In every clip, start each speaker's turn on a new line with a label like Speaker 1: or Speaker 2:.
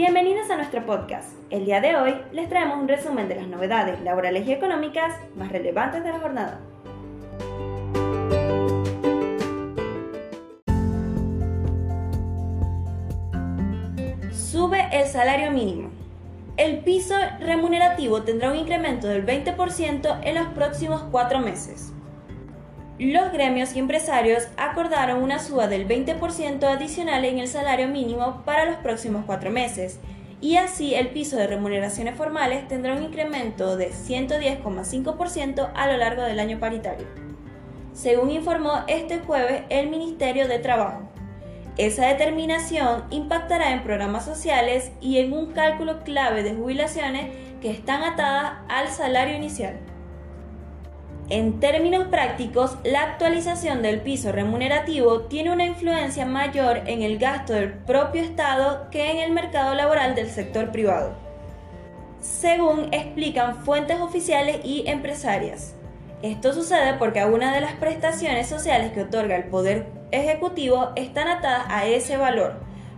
Speaker 1: Bienvenidos a nuestro podcast. El día de hoy les traemos un resumen de las novedades laborales y económicas más relevantes de la jornada. Sube el salario mínimo. El piso remunerativo tendrá un incremento del 20% en los próximos cuatro meses. Los gremios y empresarios acordaron una suba del 20% adicional en el salario mínimo para los próximos cuatro meses, y así el piso de remuneraciones formales tendrá un incremento de 110,5% a lo largo del año paritario. Según informó este jueves el Ministerio de Trabajo, esa determinación impactará en programas sociales y en un cálculo clave de jubilaciones que están atadas al salario inicial. En términos prácticos, la actualización del piso remunerativo tiene una influencia mayor en el gasto del propio Estado que en el mercado laboral del sector privado, según explican fuentes oficiales y empresarias. Esto sucede porque algunas de las prestaciones sociales que otorga el Poder Ejecutivo están atadas a ese valor,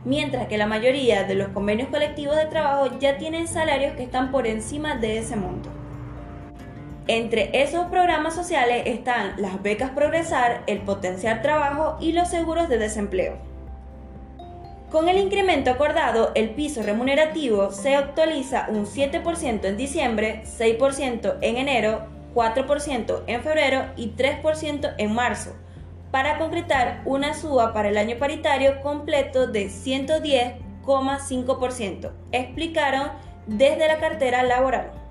Speaker 1: mientras que la mayoría de los convenios colectivos de trabajo ya tienen salarios que están por encima de ese monto. Entre esos programas sociales están las becas Progresar, el Potenciar Trabajo y los seguros de desempleo. Con el incremento acordado, el piso remunerativo se actualiza un 7% en diciembre, 6% en enero, 4% en febrero y 3% en marzo, para concretar una suba para el año paritario completo de 110,5%, explicaron desde la cartera laboral.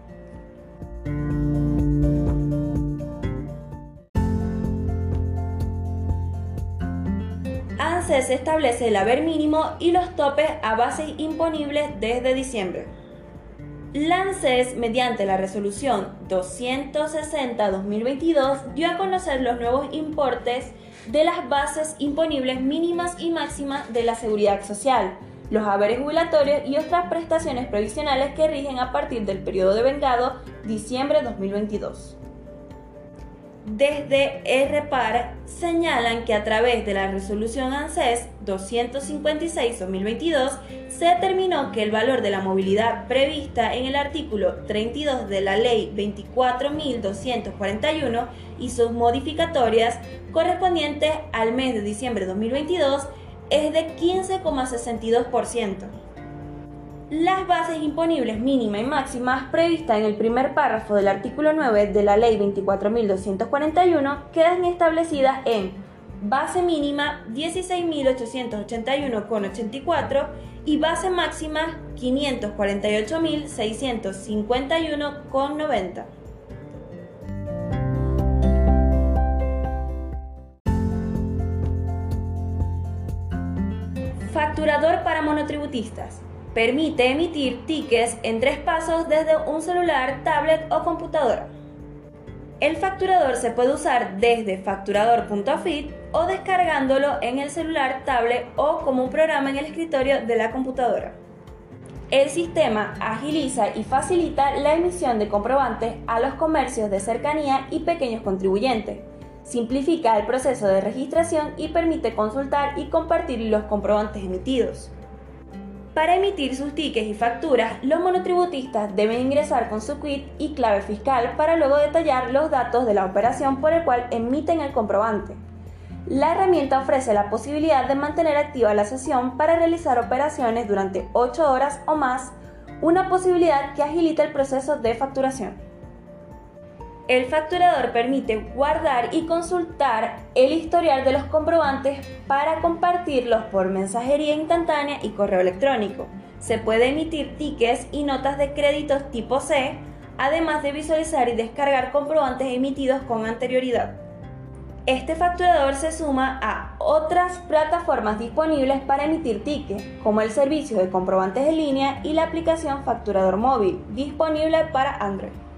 Speaker 1: ANSES establece el haber mínimo y los topes a bases imponibles desde diciembre. La ANSES, mediante la resolución 260-2022, dio a conocer los nuevos importes de las bases imponibles mínimas y máximas de la seguridad social, los haberes jubilatorios y otras prestaciones provisionales que rigen a partir del periodo de vengado diciembre 2022 desde RPAR señalan que a través de la resolución ANSES 256-2022 se determinó que el valor de la movilidad prevista en el artículo 32 de la Ley 24.241 y sus modificatorias correspondientes al mes de diciembre de 2022 es de 15,62% las bases imponibles mínima y máximas previstas en el primer párrafo del artículo 9 de la Ley 24.241 quedan establecidas en base mínima 16.881,84 y base máxima 548.651,90. Facturador para monotributistas permite emitir tickets en tres pasos desde un celular, tablet o computadora. El facturador se puede usar desde facturador.fit o descargándolo en el celular, tablet o como un programa en el escritorio de la computadora. El sistema agiliza y facilita la emisión de comprobantes a los comercios de cercanía y pequeños contribuyentes. Simplifica el proceso de registración y permite consultar y compartir los comprobantes emitidos. Para emitir sus tickets y facturas, los monotributistas deben ingresar con su quit y clave fiscal para luego detallar los datos de la operación por el cual emiten el comprobante. La herramienta ofrece la posibilidad de mantener activa la sesión para realizar operaciones durante 8 horas o más, una posibilidad que agilita el proceso de facturación. El facturador permite guardar y consultar el historial de los comprobantes para compartirlos por mensajería instantánea y correo electrónico. Se puede emitir tickets y notas de créditos tipo C, además de visualizar y descargar comprobantes emitidos con anterioridad. Este facturador se suma a otras plataformas disponibles para emitir tickets, como el servicio de comprobantes en línea y la aplicación Facturador Móvil, disponible para Android.